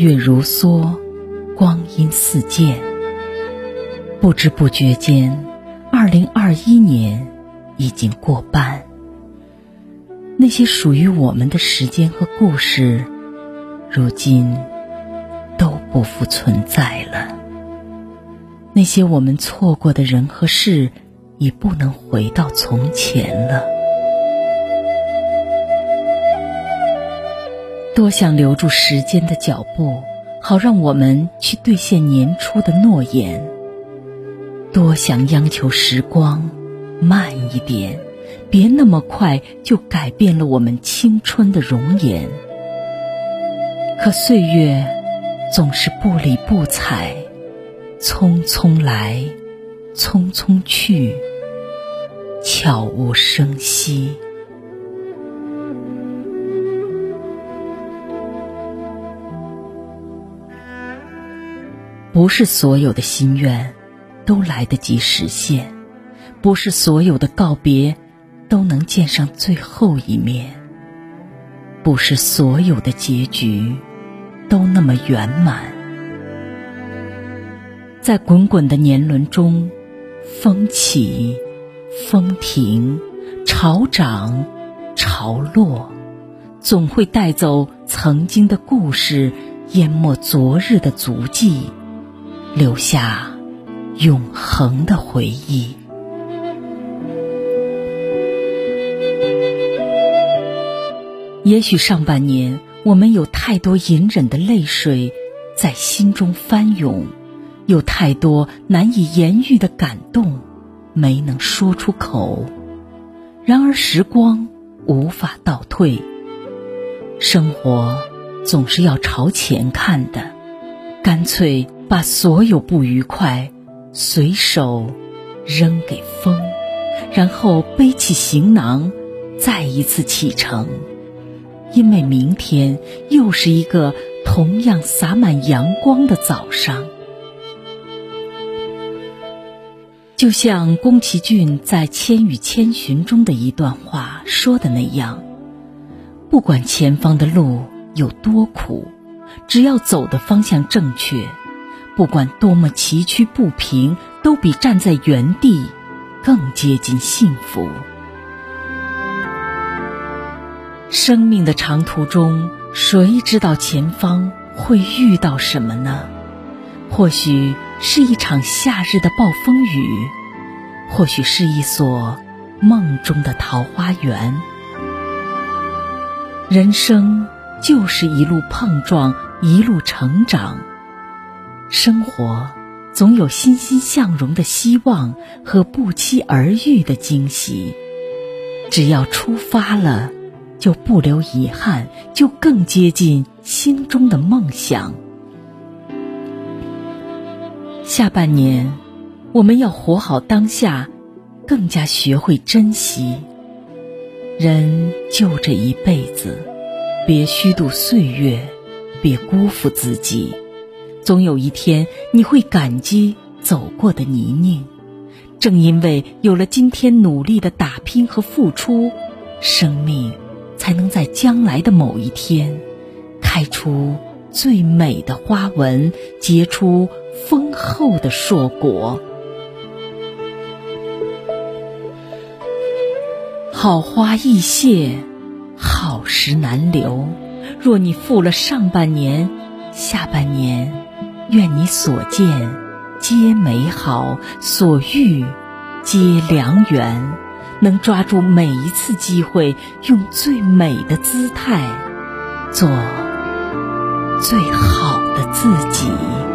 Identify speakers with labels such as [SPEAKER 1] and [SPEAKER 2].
[SPEAKER 1] 月如梭，光阴似箭。不知不觉间，二零二一年已经过半。那些属于我们的时间和故事，如今都不复存在了。那些我们错过的人和事，已不能回到从前了。多想留住时间的脚步，好让我们去兑现年初的诺言。多想央求时光慢一点，别那么快就改变了我们青春的容颜。可岁月总是不理不睬，匆匆来，匆匆去，悄无声息。不是所有的心愿都来得及实现，不是所有的告别都能见上最后一面，不是所有的结局都那么圆满。在滚滚的年轮中，风起，风停，潮涨，潮落，总会带走曾经的故事，淹没昨日的足迹。留下永恒的回忆。也许上半年我们有太多隐忍的泪水在心中翻涌，有太多难以言喻的感动没能说出口。然而时光无法倒退，生活总是要朝前看的，干脆。把所有不愉快随手扔给风，然后背起行囊，再一次启程。因为明天又是一个同样洒满阳光的早上。就像宫崎骏在《千与千寻》中的一段话说的那样：“不管前方的路有多苦，只要走的方向正确。”不管多么崎岖不平，都比站在原地更接近幸福。生命的长途中，谁知道前方会遇到什么呢？或许是一场夏日的暴风雨，或许是一所梦中的桃花源。人生就是一路碰撞，一路成长。生活总有欣欣向荣的希望和不期而遇的惊喜。只要出发了，就不留遗憾，就更接近心中的梦想。下半年，我们要活好当下，更加学会珍惜。人就这一辈子，别虚度岁月，别辜负自己。总有一天，你会感激走过的泥泞。正因为有了今天努力的打拼和付出，生命才能在将来的某一天，开出最美的花纹，结出丰厚的硕果。好花易谢，好时难留。若你负了上半年，下半年。愿你所见皆美好，所遇皆良缘，能抓住每一次机会，用最美的姿态做最好的自己。